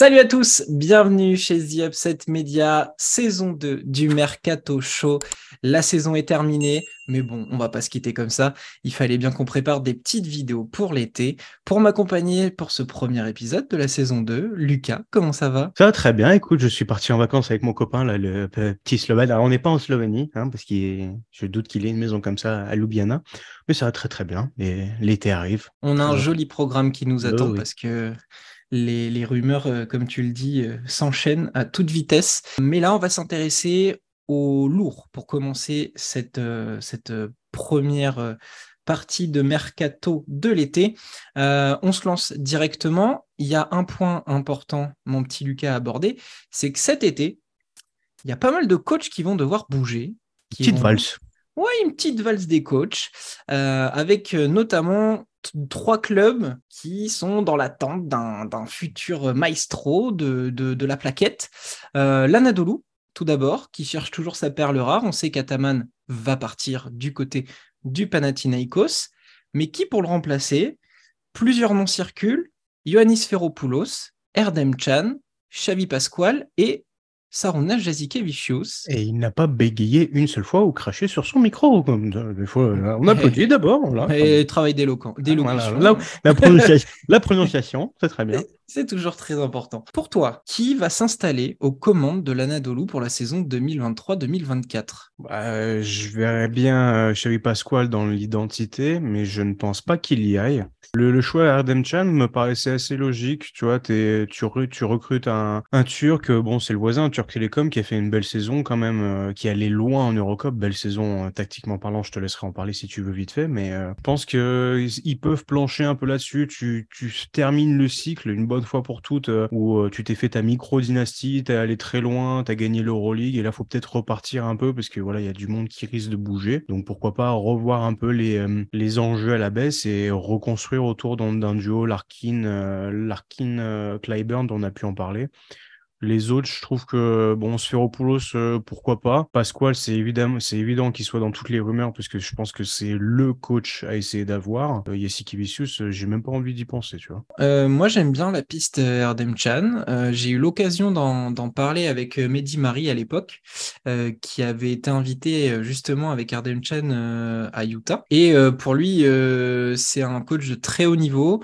Salut à tous, bienvenue chez The Upset Media, saison 2 du Mercato Show. La saison est terminée, mais bon, on va pas se quitter comme ça. Il fallait bien qu'on prépare des petites vidéos pour l'été. Pour m'accompagner pour ce premier épisode de la saison 2, Lucas, comment ça va? Ça va très bien, écoute, je suis parti en vacances avec mon copain, là, le petit Slovène. Alors on n'est pas en Slovénie, hein, parce que je doute qu'il ait une maison comme ça à Ljubljana, mais ça va très très bien, et l'été arrive. On a un joli programme qui nous attend, parce que les, rumeurs, euh, comme tu le dis, euh, s'enchaînent à toute vitesse. Mais là, on va s'intéresser au lourd pour commencer cette, euh, cette première partie de mercato de l'été. on se lance directement. Il y a un point important, mon petit Lucas, à aborder, c'est que cet été, il y a pas mal de coachs qui vont devoir bouger. Petite valse. Oui, une petite valse des coachs, avec notamment trois clubs qui sont dans l'attente d'un futur maestro de, de, la plaquette. Euh, L'Anadolu, tout d'abord, qui cherche toujours sa perle rare. On sait qu'Ataman va partir du côté du Panathinaikos, mais qui pour le remplacer? Plusieurs noms circulent Ioannis Ferropoulos, Erdem Chan, Xavi Pasquale et Saruna Jazikevicius. Et il n'a pas bégayé une seule fois ou craché sur son micro. Des fois, on applaudit d'abord. Et travail d'éloquence. la, prononciation, c'est très bien. C'est toujours très important. Pour toi, qui va s'installer aux commandes de l'Anadolu pour la saison 2023-2024 bah, Je verrais bien Xavi euh, Pasquale dans l'identité, mais je ne pense pas qu'il y aille. Le, choix à Erdem Chan me paraissait assez logique. Tu vois, tu, tu recrutes un, un Turc, bon, c'est le voisin, Turc Télécom, qui a fait une belle saison quand même, euh, qui allait loin en Eurocup. Belle saison, euh, tactiquement parlant, je te laisserai en parler si tu veux vite fait, mais je pense qu'ils peuvent plancher un peu là-dessus. Tu, tu termines le cycle une bonne fois pour toutes euh, où euh, tu t'es fait ta micro-dynastie, t'es allé très loin, t'as gagné l'Euroleague et là faut peut-être repartir un peu parce que voilà, il y a du monde qui risque de bouger. Donc pourquoi pas revoir un peu les, euh, les enjeux à la baisse et reconstruire autour d'un duo Larkin, Larkin Clyburn dont on a pu en parler. Les autres, je trouve que bon, Sphéropoulos, euh, pourquoi pas. Pasquale, c'est évident, qu'il soit dans toutes les rumeurs parce que je pense que c'est le coach à essayer d'avoir. Euh, euh, j'ai même pas envie d'y penser, tu vois. Euh, moi, j'aime bien la piste Erdem Chan. j'ai eu l'occasion d'en parler avec Mehdi Marie à l'époque, qui avait été invité justement avec Erdem Chan à Utah. Et pour lui, c'est un coach de très haut niveau.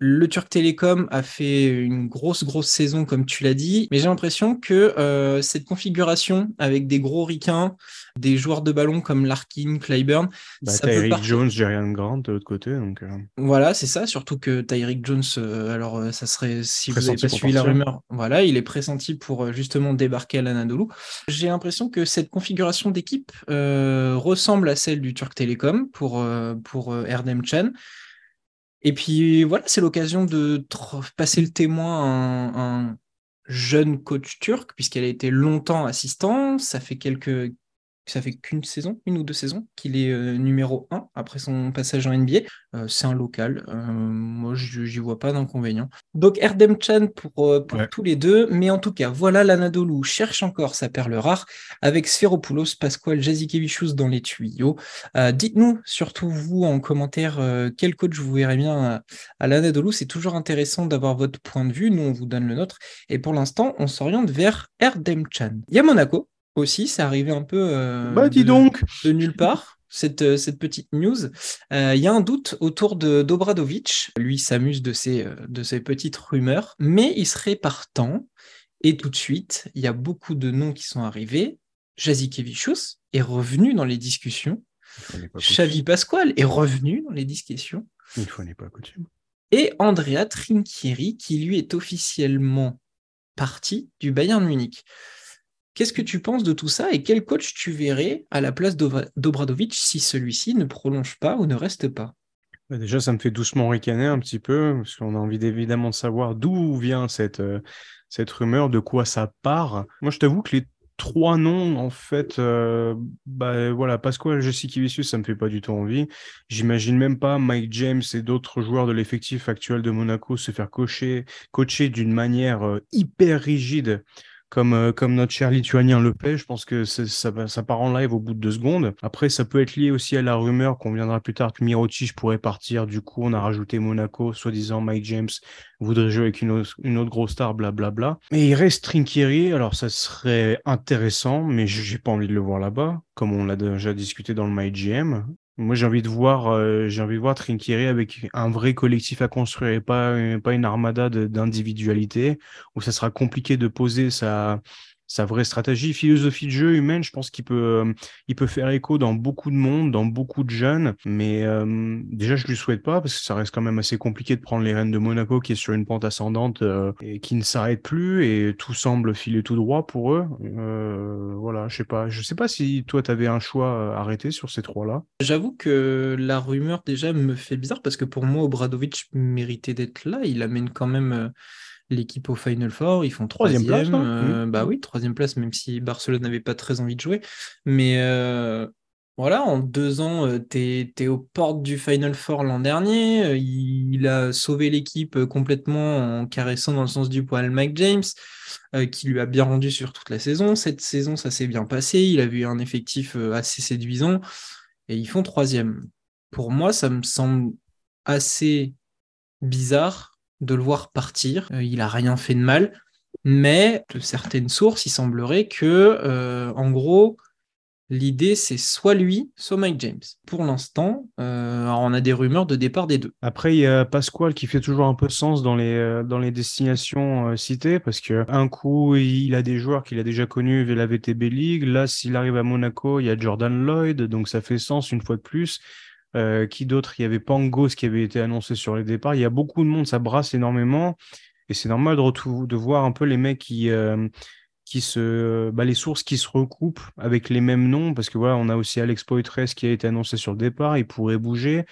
Le Turc Télécom a fait une grosse, grosse saison, comme tu l'as dit, mais j'ai l'impression que euh, cette configuration avec des gros ricains, des joueurs de ballon comme Larkin, Clyburn. Bah, Tyreek Jones, Jerian Grant de l'autre côté. Donc, euh. Voilà, c'est ça, surtout que Tyreek Jones, euh, alors ça serait, si vous n'avez pas suivi la rumeur, voilà, il est pressenti pour justement débarquer à l'Anadolu. J'ai l'impression que cette configuration d'équipe ressemble à celle du Turc Télécom pour, pour Erdem Chan. Et puis voilà, c'est l'occasion de passer le témoin à un, jeune coach turc, puisqu'elle a été longtemps assistant. Ça fait quelques, ça fait qu'une saison, une ou deux saisons, qu'il est euh, numéro un après son passage en NBA. Euh, c'est un local. Euh, moi, je n'y vois pas d'inconvénient. Donc, Erdem Chan pour, tous les deux. Mais en tout cas, voilà l'Anadolu cherche encore sa perle rare avec Spheropoulos, Pasquale Jazikevichus dans les tuyaux. Dites-nous, surtout vous, en commentaire, quel coach vous verrez bien à, l'Anadolu. C'est toujours intéressant d'avoir votre point de vue. Nous, on vous donne le nôtre. Et pour l'instant, on s'oriente vers Erdem Chan. Il y a Monaco aussi, c'est arrivé un peu euh, bah, dis donc. de nulle part. Cette, euh, cette petite news. Euh, il y a un doute autour de Dobradovic. Lui s'amuse de ces, de ces petites rumeurs, mais il serait partant. Et tout de suite, il y a beaucoup de noms qui sont arrivés. Jazikevicius est revenu dans les discussions. Xavi Pasquale est revenu dans les discussions. Une fois n'est pas coutume. Et Andrea Trinchieri, qui lui est officiellement parti du Bayern Munich. Qu'est-ce que tu penses de tout ça et quel coach tu verrais à la place d'Obradovic si celui-ci ne prolonge pas ou ne reste pas? Bah, Déjà, ça me fait doucement ricaner un petit peu, parce qu'on a envie évidemment de savoir d'où vient cette, euh, cette rumeur, de quoi ça part. Moi, je t'avoue que les trois noms, en fait, euh, bah voilà, Pasquale Vicius, ça me fait pas du tout envie. J'imagine même pas Mike James et d'autres joueurs de l'effectif actuel de Monaco se faire coacher, coacher d'une manière euh, hyper rigide comme, euh, comme notre cher lituanien le fait. Je pense que ça, ça part en live au bout de deux secondes. Après, ça peut être lié aussi à la rumeur qu'on viendra plus tard que Mirotic pourrait partir. Du coup, on a rajouté Monaco, soi-disant Mike James voudrait jouer avec une autre, grosse star, blablabla. Mais il reste Trinkieri, alors ça serait intéressant, mais j'ai pas envie de le voir là-bas, comme on l'a déjà discuté dans le MyGM. Moi, j'ai envie de voir, euh, j'ai envie de voir Trinkieri avec un vrai collectif à construire et pas, pas une armada d'individualité où ça sera compliqué de poser sa, sa vraie stratégie, philosophie de jeu humaine, je pense qu'il peut, euh, il peut faire écho dans beaucoup de monde, dans beaucoup de jeunes. Mais euh, déjà, je lui souhaite pas parce que ça reste quand même assez compliqué de prendre les rênes de Monaco qui est sur une pente ascendante euh, et qui ne s'arrête plus et tout semble filer tout droit pour eux. voilà, je sais pas. Je sais pas si toi, tu avais un choix arrêté sur ces trois-là. J'avoue que la rumeur déjà me fait bizarre parce que pour moi, Obradovic méritait d'être là. Il amène quand même l'équipe au Final Four. Ils font troisième, place. Euh, mmh. Bah oui, troisième place, même si Barcelone n'avait pas très envie de jouer. Mais euh, voilà, en deux ans, euh, tu es, aux portes du Final Four l'an dernier. Il, a sauvé l'équipe complètement en caressant dans le sens du poil Mike James, qui lui a bien rendu sur toute la saison. Cette saison, ça s'est bien passé. Il a vu un effectif assez séduisant. Et ils font troisième. Pour moi, ça me semble assez bizarre de le voir partir. Euh, il a rien fait de mal, mais de certaines sources, il semblerait que, euh, en gros, L'idée, c'est soit lui, soit Mike James. Pour l'instant, euh, on a des rumeurs de départ des deux. Après, il y a Pasquale qui fait toujours un peu sens dans les, dans les destinations citées, parce qu'un coup, il a des joueurs qu'il a déjà connus via la VTB League. Là, s'il arrive à Monaco, il y a Jordan Lloyd, donc ça fait sens une fois de plus. Euh, qui d'autre? Il y avait Pangos qui avait été annoncé sur les départs. Il y a beaucoup de monde, ça brasse énormément. Et c'est normal de, de voir un peu les mecs qui, euh, se. Bah, les sources qui se recoupent avec les mêmes noms. Parce que voilà, on a aussi Alex Poitres qui a été annoncé sur le départ. Il pourrait bouger.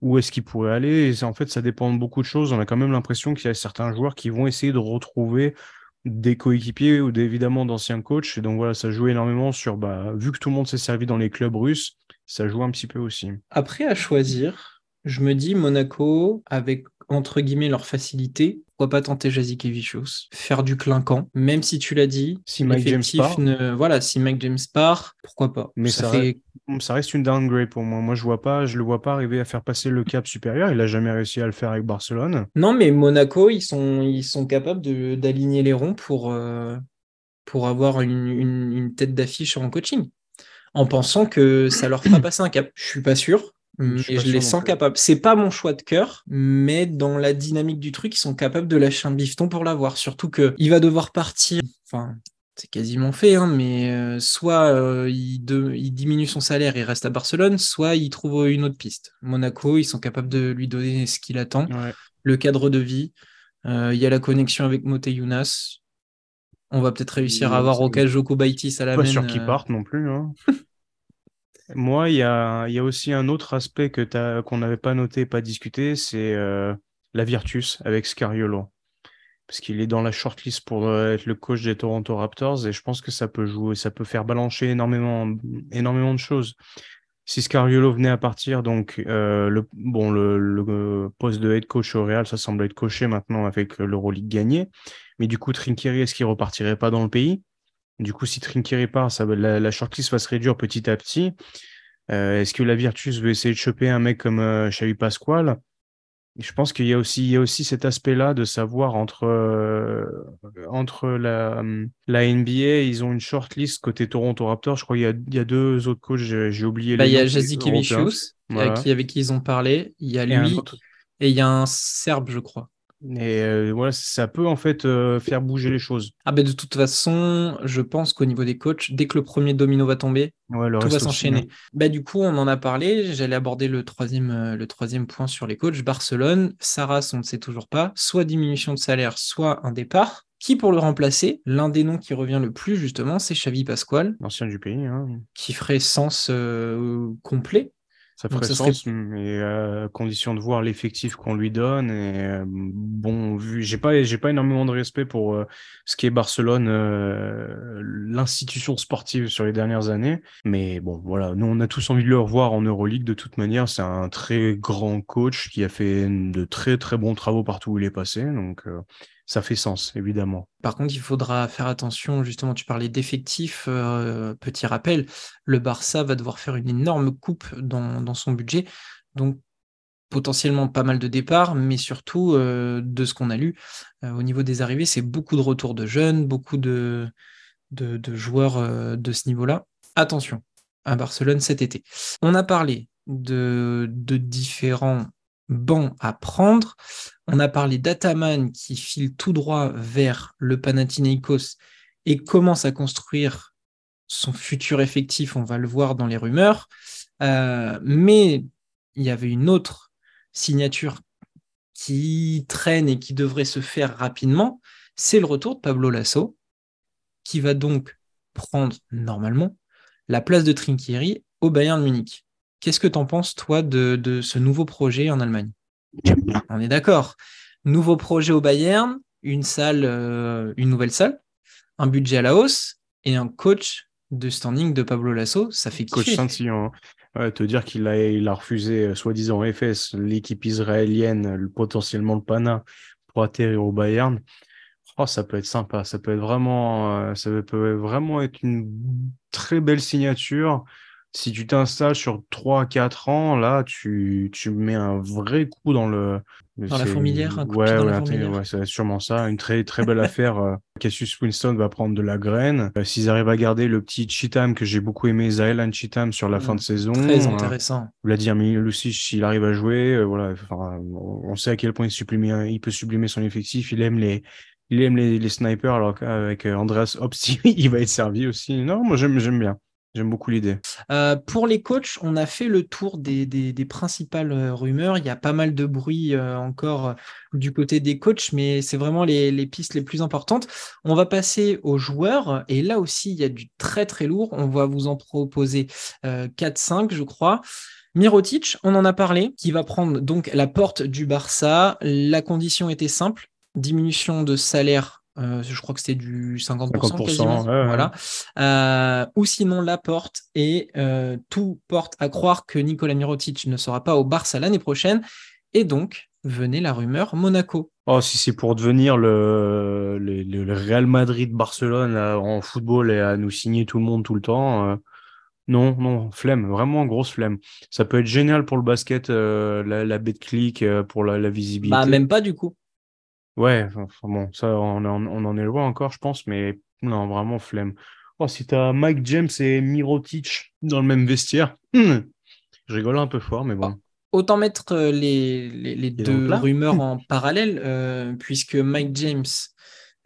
Où est-ce qu'il pourrait aller? Et en fait, ça dépend de beaucoup de choses. On a quand même l'impression qu'il y a certains joueurs qui vont essayer de retrouver des coéquipiers ou évidemment d'anciens coachs. Et donc voilà, ça joue énormément sur, bah, vu que tout le monde s'est servi dans les clubs russes, ça joue un petit peu aussi. Après, à choisir, je me dis Monaco, avec entre guillemets leur facilité, pourquoi pas tenter Jazikevicius, faire du clinquant, même si tu l'as dit, si Mike James part, voilà, si Mike James part, pourquoi pas. Mais ça, fait... reste... ça, reste... une downgrade pour moi. Moi, je vois pas, je le vois pas arriver à faire passer le cap supérieur. Il a jamais réussi à le faire avec Barcelone. Non, mais Monaco, ils sont, ils sont capables d'aligner les ronds pour, euh, pour avoir une, une, une tête d'affiche en coaching en pensant que ça leur fera passer un cap. Je suis pas sûr, mais je, les sens capables. C'est pas mon choix de cœur, mais dans la dynamique du truc, ils sont capables de lâcher un bifton pour l'avoir. Surtout que il va devoir partir. Enfin, c'est quasiment fait, hein, mais euh, soit euh, il, diminue son salaire et reste à Barcelone, soit il trouve une autre piste. Monaco, ils sont capables de lui donner ce qu'il attend, le cadre de vie. Euh, il y a la connexion avec Mote Younas. On va peut-être réussir à avoir Okajoko Baitis à la Pas sûr qu'il parte non plus. Hein. Moi, il y a, y a, aussi un autre aspect que qu'on n'avait pas noté, pas discuté, c'est euh, la Virtus avec Scariolo. Parce qu'il est dans la shortlist pour euh, être le coach des Toronto Raptors et je pense que ça peut jouer, ça peut faire balancer énormément, énormément de choses. Si Scariolo venait à partir, donc euh, le, bon, le, poste de head coach au Real, ça semble être coché maintenant avec l'Euroleague gagné. Mais du coup, Trinkieri, est-ce qu'il repartirait pas dans le pays? Du coup, si Trinkieri part, ça, la, la, shortlist va se réduire petit à petit. Euh, est-ce que la Virtus veut essayer de choper un mec comme euh, Xavi Pasquale Je pense qu'il y a aussi, il y a aussi cet aspect-là de savoir entre, euh, entre la, la NBA, ils ont une shortlist côté Toronto Raptors. Je crois qu'il y a, il y a deux autres coachs, j'ai oublié bah, les Il y a Jazikevicius, avec qui ils ont parlé. Il y a lui et il y a un Serbe, je crois. Et euh, voilà, ça peut en fait euh, faire bouger les choses. Ah ben de toute façon, je pense qu'au niveau des coachs, dès que le premier domino va tomber, tout va s'enchaîner. Bah du coup, on en a parlé. J'allais aborder le troisième, euh, le troisième point sur les coachs. Barcelone, Saras, on ne sait toujours pas. Soit diminution de salaire, soit un départ. Qui pour le remplacer? L'un des noms qui revient le plus justement, c'est Xavi Pasquale, l'ancien du pays, hein. qui ferait sens complet ça ferait sens, mais à condition de voir l'effectif qu'on lui donne. Et euh, bon, vu, j'ai pas, j'ai pas énormément de respect pour euh, ce qui est Barcelone, euh, l'institution sportive sur les dernières années. Mais bon, voilà, nous on a tous envie de le revoir en Euroleague de toute manière. C'est un très grand coach qui a fait de très très bons travaux partout où il est passé. Donc ça fait sens, évidemment. Par contre, il faudra faire attention, justement, tu parlais d'effectifs, euh, petit rappel, le Barça va devoir faire une énorme coupe dans, son budget, donc potentiellement pas mal de départs, mais surtout, euh, de ce qu'on a lu, euh, au niveau des arrivées, c'est beaucoup de retours de jeunes, beaucoup de, joueurs de ce niveau-là. Attention à Barcelone cet été. On a parlé de différents bancs à prendre. On a parlé d'Ataman qui file tout droit vers le Panathinaikos et commence à construire son futur effectif, on va le voir dans les rumeurs. Euh, mais il y avait une autre signature qui traîne et qui devrait se faire rapidement, c'est le retour de Pablo Lasso, qui va donc prendre normalement la place de Trinkieri au Bayern Munich. Qu'est-ce que tu en penses, toi, de, ce nouveau projet en Allemagne? On est d'accord. Nouveau projet au Bayern, une salle, euh, une nouvelle salle, un budget à la hausse et un coach de standing de Pablo Lasso, ça fait. Coach saint hein. te dire qu'il a, il a refusé, euh, soi-disant FS, l'équipe israélienne, potentiellement le Pana, pour atterrir au Bayern. Oh, ça peut être sympa, ça peut être vraiment, euh, ça peut vraiment être une très belle signature. Si tu t'installes sur 3-4 ans, là, tu, tu mets un vrai coup dans le. Dans la fourmilière, un coup ouais, dans ouais, la fourmilière. ouais c'est sûrement ça. Une très très belle affaire. Euh, Cassius Winston va prendre de la graine. Euh, s'ils arrivent à garder le petit Cheatham que j'ai beaucoup aimé, Zaelan Cheatham sur la fin de mm. saison. Très intéressant. Vladimir Lucic, s'il arrive à jouer, voilà, on sait à quel point il, sublime, il peut sublimer son effectif. Il aime les, il aime les, snipers, alors qu'avec euh, Andreas Hopsi, il va être servi aussi. Non, moi j'aime bien. J'aime beaucoup l'idée. Euh, pour les coachs, on a fait le tour des, principales euh, rumeurs. Il y a pas mal de bruit encore du côté des coachs, mais c'est vraiment les, pistes les plus importantes. On va passer aux joueurs. Et là aussi, il y a du très très lourd. On va vous en proposer 4-5, je crois. Mirotic, on en a parlé, qui va prendre donc la porte du Barça. La condition était simple diminution de salaire, euh, je crois que c'était du 50%, quasiment. voilà. Euh, ou sinon la porte et euh, tout porte à croire que Nicolas Mirotic ne sera pas au Barça l'année prochaine. Et donc, venait la rumeur Monaco. Oh, si c'est pour devenir le, le, Real Madrid-Barcelone en football et à nous signer tout le monde tout le temps, non, non, flemme, vraiment grosse flemme. Ça peut être génial pour le basket, la, la clic pour la, la visibilité. Bah, même pas du coup. Ouais, bon, ça, on, on en est loin encore, je pense, mais non, vraiment flemme. Oh, si t'as Mike James et Mirotic dans le même vestiaire, je rigole un peu fort, mais bon. Autant mettre euh, les, les, deux rumeurs en parallèle, euh, puisque Mike James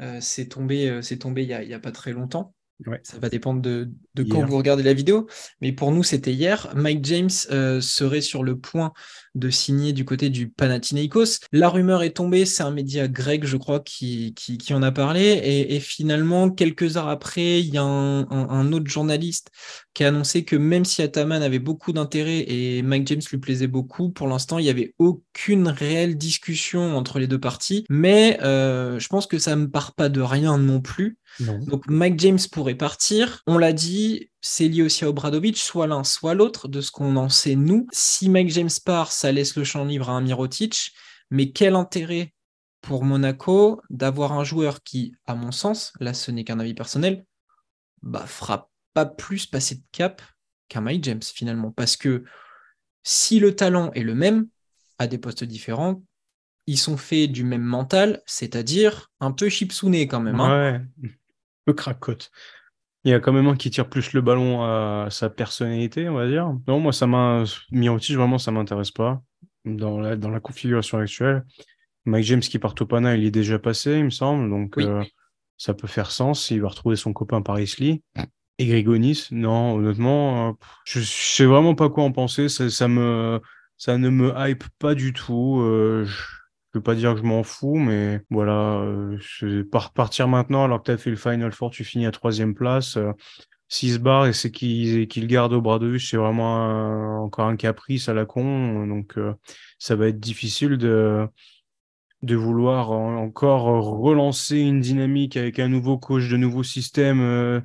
euh, s'est tombé, tombé il n'y a, a, pas très longtemps. Ça va dépendre de, quand vous regardez la vidéo. Mais pour nous, c'était hier. Mike James euh, serait sur le point de signer du côté du Panathinaikos. La rumeur est tombée. C'est un média grec, je crois, qui, qui, en a parlé. Et, finalement, quelques heures après, il y a un, autre journaliste qui a annoncé que même si Ataman avait beaucoup d'intérêt et Mike James lui plaisait beaucoup, pour l'instant, il n'y avait aucune réelle discussion entre les deux parties. Mais euh, je pense que ça ne me part pas de rien non plus. Donc Mike James pourrait partir. On l'a dit, c'est lié aussi à Obradovic, soit l'un, soit l'autre, de ce qu'on en sait nous. Si Mike James part, ça laisse le champ libre à un Mirotic. Mais quel intérêt pour Monaco d'avoir un joueur qui, à mon sens, là ce n'est qu'un avis personnel, bah, fera pas plus passer de cap qu'un Mike James finalement. Parce que si le talent est le même, à des postes différents, ils sont faits du même mental, c'est-à-dire un peu chipsouné quand même. Hein. Ouais peu. Il y a quand même un qui tire plus le ballon à sa personnalité, on va dire. Non, moi, ça m'a. Mirotic, vraiment, ça m'intéresse pas dans la, dans la configuration actuelle. Mike James qui part au Pana, il est déjà passé, il me semble. Donc, euh, ça peut faire sens. Il va retrouver son copain Paris Lee. Et Grigonis, non, honnêtement, euh, je, sais vraiment pas quoi en penser. Ça, me, ça ne me hype pas du tout. Euh, je veux pas dire que je m'en fous, mais voilà, euh, par partir maintenant alors que tu as fait le Final Four, tu finis à troisième place. Euh, se barre et c'est qu'il qu garde au bras de vue, c'est vraiment encore un caprice à la con. Donc euh, ça va être difficile de, de vouloir encore relancer une dynamique avec un nouveau coach, de nouveaux systèmes. Euh,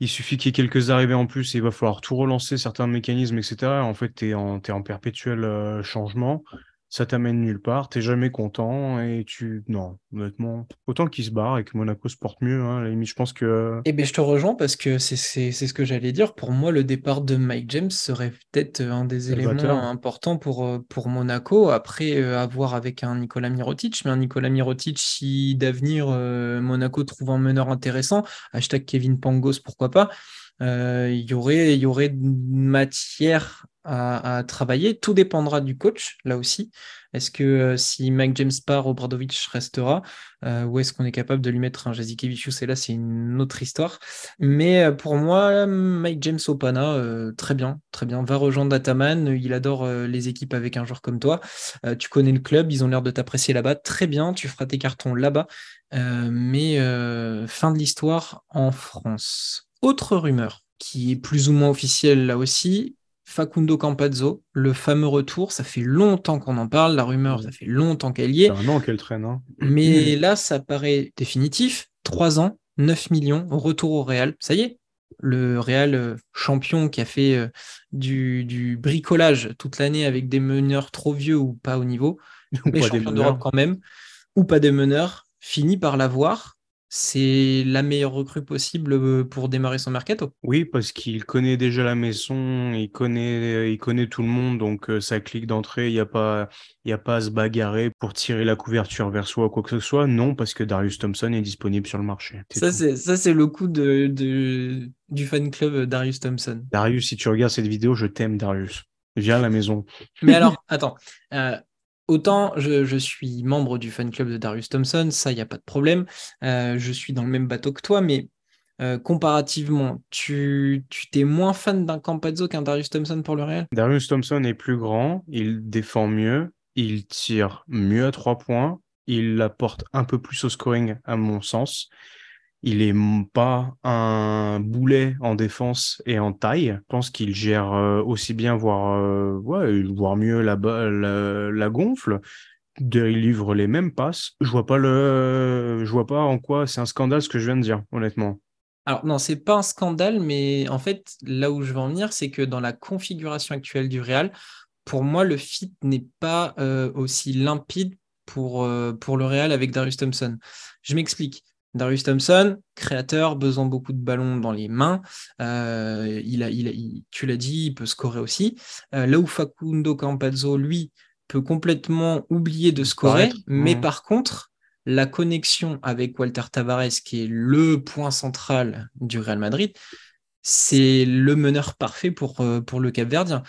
il suffit qu'il y ait quelques arrivées en plus et il va falloir tout relancer, certains mécanismes, etc. En fait, tu es en perpétuel changement. Ça t'amène nulle part, t'es jamais content et tu. Non, honnêtement, autant qu'il se barre et que Monaco se porte mieux, hein, à la limite, je pense que. Eh bien, je te rejoins parce que c'est ce que j'allais dire. Pour moi, le départ de Mike James serait peut-être un des éléments importants pour, euh, pour Monaco. Après, euh, à voir avec un Nicolas Mirotic, mais un Nicolas Mirotic, si d'avenir euh, Monaco trouve un meneur intéressant, hashtag Kevin Pangos, pourquoi pas. Il y aurait, y aurait matière à, travailler. Tout dépendra du coach, là aussi. Est-ce que euh, si Mike James part, Obradovic restera euh, Ou est-ce qu'on est capable de lui mettre un Jazikevicius Et là, c'est une autre histoire. Mais euh, pour moi, Mike James Opana, très bien, très bien. Va rejoindre Dataman. Il adore les équipes avec un joueur comme toi. tu connais le club, ils ont l'air de t'apprécier là-bas. Très bien, tu feras tes cartons là-bas. mais fin de l'histoire en France. Autre rumeur qui est plus ou moins officielle là aussi, Facundo Campazzo, le fameux retour. Ça fait longtemps qu'on en parle, la rumeur, ça fait longtemps qu'elle y est. C'est un an qu'elle traîne. Hein. Mais là, ça paraît définitif. Trois ans, 9 millions, retour au Real. Ça y est, le Real euh, champion qui a fait euh, du, bricolage toute l'année avec des meneurs trop vieux ou pas au niveau, mais champion d'Europe quand même, ou pas des meneurs, finit par l'avoir c'est la meilleure recrue possible pour démarrer son mercato. Oui, parce qu'il connaît déjà la maison, il connaît, il connaît tout le monde, donc ça clique d'entrée, il n'y a, pas, y a pas à se bagarrer pour tirer la couverture vers soi ou quoi que ce soit. Non, parce que Darius Thompson est disponible sur le marché. Ça, c'est le coup de, du fan club Darius Thompson. Darius, si tu regardes cette vidéo, je t'aime, Darius. Viens à la maison. Mais alors, attends. Euh, Autant je, suis membre du fan club de Darius Thompson, ça, il n'y a pas de problème. Euh, je suis dans le même bateau que toi, mais euh, comparativement, tu t'es moins fan d'un Campazzo qu'un Darius Thompson pour le Real? Darius Thompson est plus grand, il défend mieux, il tire mieux à trois points, il apporte un peu plus au scoring à mon sens. Il est pas un boulet en défense et en taille. Je pense qu'il gère euh, aussi bien, voire, euh, voire mieux la, la, la gonfle. Il livre les mêmes passes. Je vois pas le, je vois pas en quoi c'est un scandale ce que je viens de dire, honnêtement. Alors non, c'est pas un scandale, mais en fait, là où je veux en venir, c'est que dans la configuration actuelle du Real, pour moi, le fit n'est pas euh, aussi limpide pour, pour le Real avec Darius Thompson. Je m'explique. Darius Thompson, créateur, besoin beaucoup de ballons dans les mains. Euh, il a, il tu l'as dit, il peut scorer aussi. Euh, là où Facundo Campazzo, lui, peut complètement oublier de scorer, mais par contre, la connexion avec Walter Tavares, qui est le point central du Real Madrid, c'est le meneur parfait pour, euh, pour le Cap Verdien.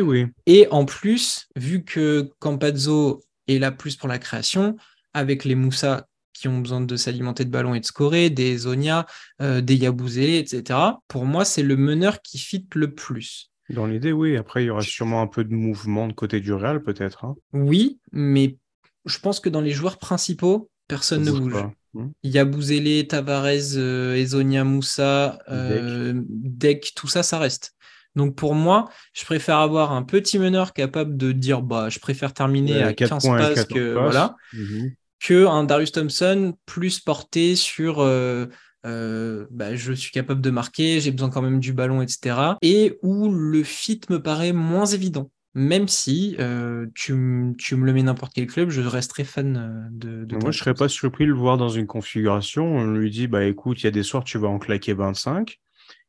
oui. Et en plus, vu que Campazzo est là plus pour la création, avec les Moussa qui ont besoin de s'alimenter de ballons et de scorer, des Zonia, euh, des Yabouzé, etc. Pour moi, c'est le meneur qui fit le plus. Dans l'idée, oui. Après, il y aura sûrement un peu de mouvement de côté du Real, peut-être. Hein. Oui, mais je pense que dans les joueurs principaux, personne ne bouge. Hmm. Yabouzélé, Tavares, euh, Ezonia Moussa, euh, Deck, tout ça, ça reste. Donc pour moi, je préfère avoir un petit meneur capable de dire bah je préfère terminer à 15 passes que voilà. Mhm un Darius Thompson plus porté sur euh, euh, bah, je suis capable de marquer, j'ai besoin quand même du ballon, etc. Et où le fit me paraît moins évident. Même si euh, tu, me le mets n'importe quel club, je resterai fan de. de Moi, je serais pas surpris de le voir dans une configuration. On lui dit bah écoute, il y a des soirs tu vas en claquer 25,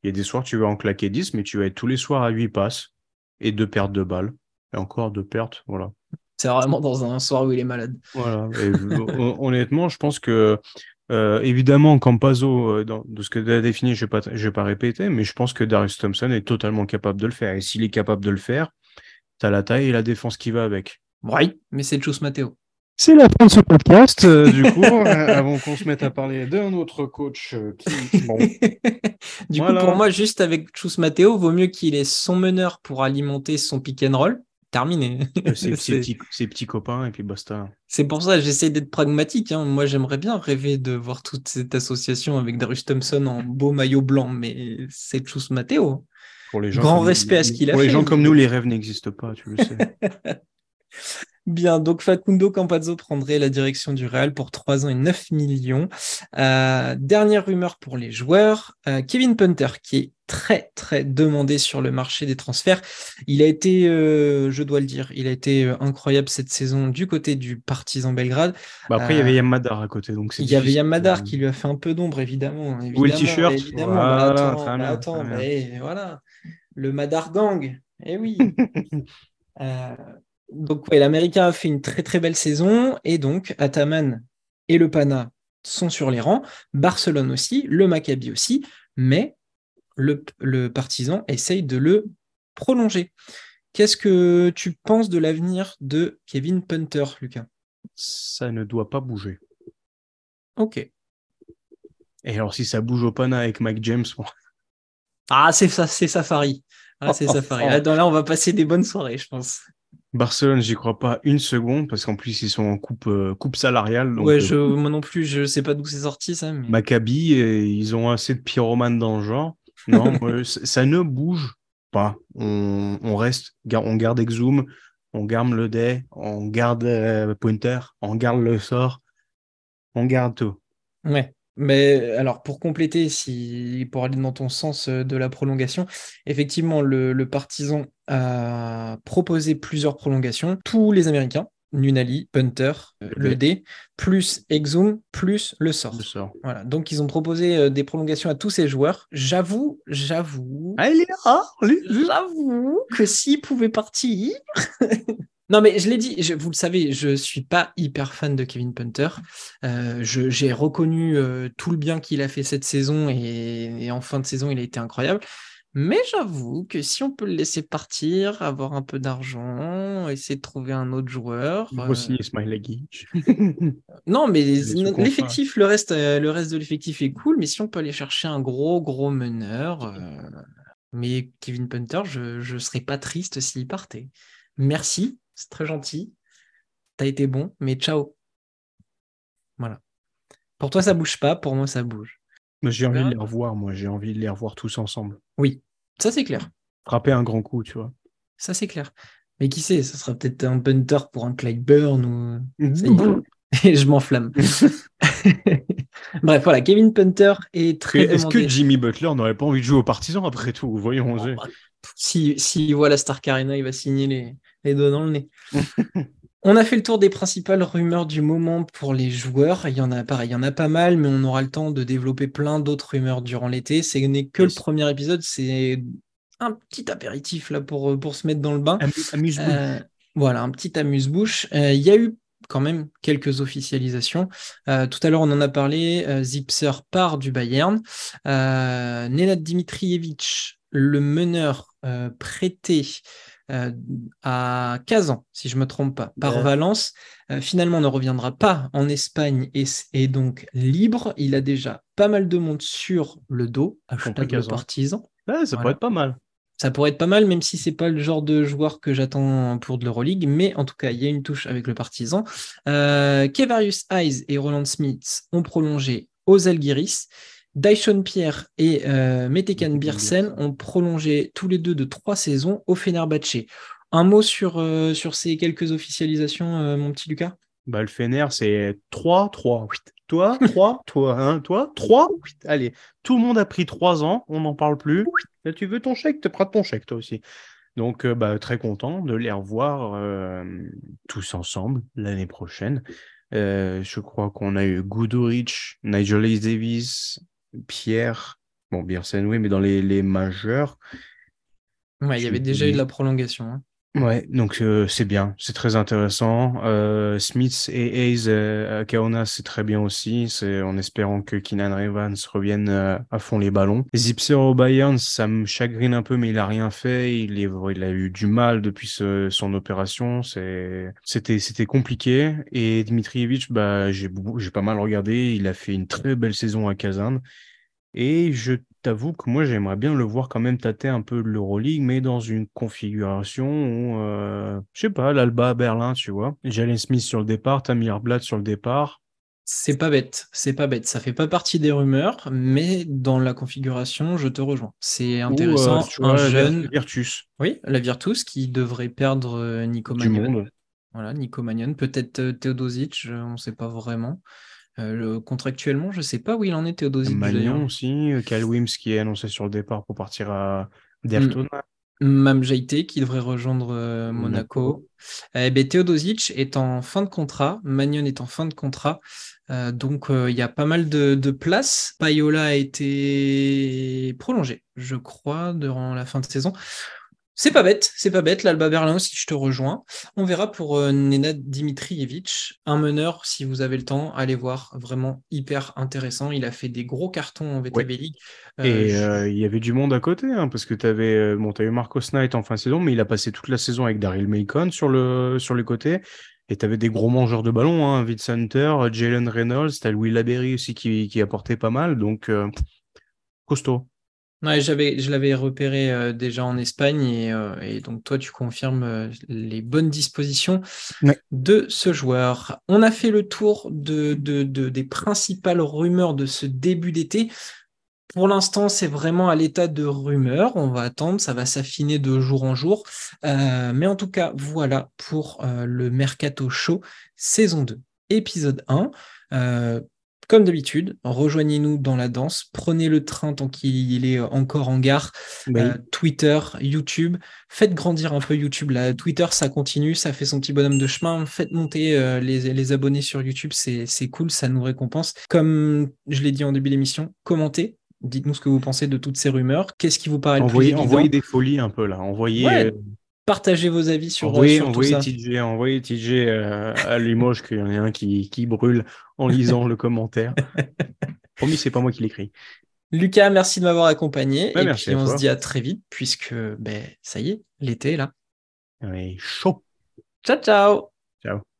il y a des soirs tu vas en claquer 10, mais tu vas être tous les soirs à 8 passes et deux pertes de balles. Et encore deux pertes, voilà. C'est vraiment dans un soir où il est malade. Voilà. honnêtement, je pense que euh, évidemment, Campazzo, euh, de ce que tu as défini, je ne vais, vais, pas répéter, mais je pense que Darius Thompson est totalement capable de le faire. Et s'il est capable de le faire, tu as la taille et la défense qui va avec. Oui, mais c'est Chus Matteo. C'est la fin de ce podcast, euh, du coup, avant qu'on se mette à parler d'un autre coach qui. Bon. du coup, pour moi, juste avec Chus Matteo, vaut mieux qu'il ait son meneur pour alimenter son pick and roll terminé. Ses, petits, copains et puis basta. C'est pour ça, j'essaie d'être pragmatique. Hein. Moi, j'aimerais bien rêver de voir toute cette association avec Darius Thompson en beau maillot blanc, mais c'est Chus Matteo. Pour les gens Grand respect à ce qu'il a fait. Pour les gens comme nous, les rêves n'existent pas, tu le sais. Bien, donc Facundo Campazzo prendrait la direction du Real pour 3 ans et 9 millions. Euh, dernière rumeur pour les joueurs, euh, Kevin Punter, qui est très très demandé sur le marché des transferts. Il a été, euh, je dois le dire, il a été incroyable cette saison du côté du Partizan Belgrade. Bah après, il y avait Yamadar à côté, donc Il y avait Yamadar qui lui a fait un peu d'ombre, évidemment. Ou le t-shirt. Évidemment, bah, attends, mais voilà, le Madar Gang. Eh oui. donc, l'Américain a fait une très très belle saison et donc Ataman et le Pana sont sur les rangs, Barcelone aussi, le Maccabi aussi, mais le, le partisan essaye de le prolonger. Qu'est-ce que tu penses de l'avenir de Kevin Punter, Lucas? Ça ne doit pas bouger. Ok. Et alors, si ça bouge au Pana avec Mike James, Ah, c'est ça, c'est Safari. Ah, c'est Safari. Là, là, on va passer des bonnes soirées, je pense. Barcelone, j'y crois pas une seconde parce qu'en plus ils sont en coupe, euh, coupe salariale. ouais, euh, moi non plus, je sais pas d'où c'est sorti ça. Maccabi, ils ont assez de pyromanes dans le genre. Non, ça ne bouge pas. On, reste, on garde Exum, on garde le Day, on garde euh, Pointer, on garde le sort, on garde tout. Ouais. Mais alors, pour compléter, si, pour aller dans ton sens euh, de la prolongation, effectivement, le, partisan a proposé plusieurs prolongations. Tous les Américains, Nunali, Punter, euh, le D, plus Exum, plus le sort. Voilà. Donc, ils ont proposé euh, des prolongations à tous ces joueurs. J'avoue, j'avoue. Ah, J'avoue que s'ils pouvaient partir. Non, mais je l'ai dit, vous le savez, je suis pas hyper fan de Kevin Punter. Euh, j'ai reconnu euh, tout le bien qu'il a fait cette saison et, en fin de saison, il a été incroyable. Mais j'avoue que si on peut le laisser partir, avoir un peu d'argent, essayer de trouver un autre joueur. Il aussi Smiley Non, mais l'effectif, le reste, euh, le reste de l'effectif est cool. Mais si on peut aller chercher un gros, gros meneur. Mais Kevin Punter, je ne serais pas triste s'il partait. Merci, c'est très gentil. T'as été bon, mais ciao. Voilà. Pour toi, ça bouge pas, pour moi, ça bouge. J'ai envie de les revoir, moi. J'ai envie de les revoir tous ensemble. Oui, ça c'est clair. Frapper un grand coup, tu vois. Ça c'est clair. Mais qui sait, ça sera peut-être un punter pour un Clyburn ou. Et je m'enflamme. Bref, voilà, Kevin Punter est très. Est-ce que Jimmy Butler n'aurait pas envie de jouer aux partisans après tout? Voyons. Oh, bah, si, si voit la Star Carina, il va signer les, les doigts dans le nez. on a fait le tour des principales rumeurs du moment pour les joueurs. Il y en a pareil, il y en a pas mal, mais on aura le temps de développer plein d'autres rumeurs durant l'été. Ce n'est que le premier épisode, c'est un petit apéritif là pour, pour se mettre dans le bain. Amuse-bouche. Euh, voilà, un petit amuse-bouche. Euh, il y a eu quand même quelques officialisations. Euh, tout à l'heure, on en a parlé. Zipser part du Bayern. Nenad Dimitrievich, le meneur prêté euh, à 15 ans, si je ne me trompe pas, par Valence. Euh, finalement, ne reviendra pas en Espagne et est donc libre. Il a déjà pas mal de monde sur le dos, hashtag le partisan. ça pourrait être pas mal. Ça pourrait être pas mal, même si c'est pas le genre de joueur que j'attends pour de l'Euroleague, mais en tout cas, il y a une touche avec le partisan. Euh, Kevarius Eyes et Roland Smith ont prolongé aux Algiris. Dyson Pierre et euh, Metekan Birsen ont prolongé tous les deux de trois saisons au Fenerbahce. Un mot sur, euh, sur ces quelques officialisations, euh, mon petit Lucas? Bah, Le Fener, c'est 3, 3, 8. Toi, 3, toi, hein, toi, 3, 8. Allez, tout le monde a pris 3 ans, on n'en parle plus. Là, tu veux ton chèque, tu prends ton chèque, toi aussi. Donc, bah, très content de les revoir tous ensemble l'année prochaine. je crois qu'on a eu Goodrich, Nigel Davis, Pierre, bon, Biersen, oui, mais dans les, les majeurs. Ouais, il y avait déjà eu de la prolongation. Hein. Ouais, donc euh, c'est bien, c'est très intéressant. Euh, Smith et Hayes euh, à Kaona, c'est très bien aussi. C'est en espérant que Keenan Evans revienne à fond les ballons. Zipser au Bayern, ça me chagrine un peu, mais il a rien fait. Il, est, il a eu du mal depuis son opération. C'était c'était compliqué. Et Dmitrievich, bah j'ai j'ai pas mal regardé. Il a fait une très belle saison à Kazan. Et je t'avoue que moi, j'aimerais bien le voir quand même tâter un peu l'Euroleague, mais dans une configuration où, euh, je sais pas, l'Alba à Berlin, tu vois. Jalen Smith sur le départ, Tamir Blatt sur le départ. C'est pas bête, c'est pas bête. Ça fait pas partie des rumeurs, mais dans la configuration, je te rejoins. C'est euh, intéressant. un jeune Virtus. Oui, la Virtus qui devrait perdre euh, Nico monde. Voilà, Nico Magnon, peut-être Teodosic, on ne sait pas vraiment. Contractuellement, je ne sais pas où il en est, Teodosic. Magnon aussi, Kyle Wims qui est annoncé sur le départ pour partir à Derton. Mam Jaité qui devrait rejoindre Monaco. Eh ben, Teodosic est en fin de contrat, Magnon est en fin de contrat. Euh, donc euh, il y a pas mal de, de places. Payola a été prolongé, je crois, durant la fin de saison. C'est pas bête, c'est pas bête. L'Alba Berlin aussi, je te rejoins. On verra pour euh, Nenad Dimitrievich, un meneur, si vous avez le temps, allez voir, vraiment hyper intéressant. Il a fait des gros cartons en VTB League. Et il y avait du monde à côté, hein, parce que tu avais, bon, as eu Marcos Knight en fin de saison, mais il a passé toute la saison avec Daryl Macon sur, le, sur les côtés. Et tu avais des gros mangeurs de ballon, hein, Vince Hunter, Jalen Reynolds, tu as Louis Laberry aussi qui, qui apportait pas mal, donc euh, costaud. Ouais, j'avais, je l'avais repéré euh, déjà en Espagne et, euh, et, donc toi tu confirmes les bonnes dispositions de ce joueur. On a fait le tour de, de, de, des principales rumeurs de ce début d'été. Pour l'instant, c'est vraiment à l'état de rumeur. On va attendre, ça va s'affiner de jour en jour. Euh, mais en tout cas, voilà pour euh, le Mercato Show saison 2, épisode 1. Euh, comme d'habitude, rejoignez-nous dans la danse. Prenez le train tant qu'il est encore en gare. Twitter, YouTube. Faites grandir un peu YouTube. Là. Twitter, ça continue, ça fait son petit bonhomme de chemin. Faites monter les, les, abonnés sur YouTube. C'est cool, ça nous récompense. Comme je l'ai dit en début d'émission, commentez, Dites-nous ce que vous pensez de toutes ces rumeurs. Qu'est-ce qui vous paraît le plus Envoyez des folies un peu là. Envoyez. Euh, partagez vos avis sur, envoyez, sur envoyez tout TJ, Envoyez TJ euh, à Limoges qu'il y en a un qui, qui brûle en lisant le commentaire. Promis, c'est pas moi qui l'écris. Lucas, merci de m'avoir accompagné. et puis on se dit à très vite puisque ben, ça y est, l'été est là. Oui, chaud. Ciao, ciao. Ciao.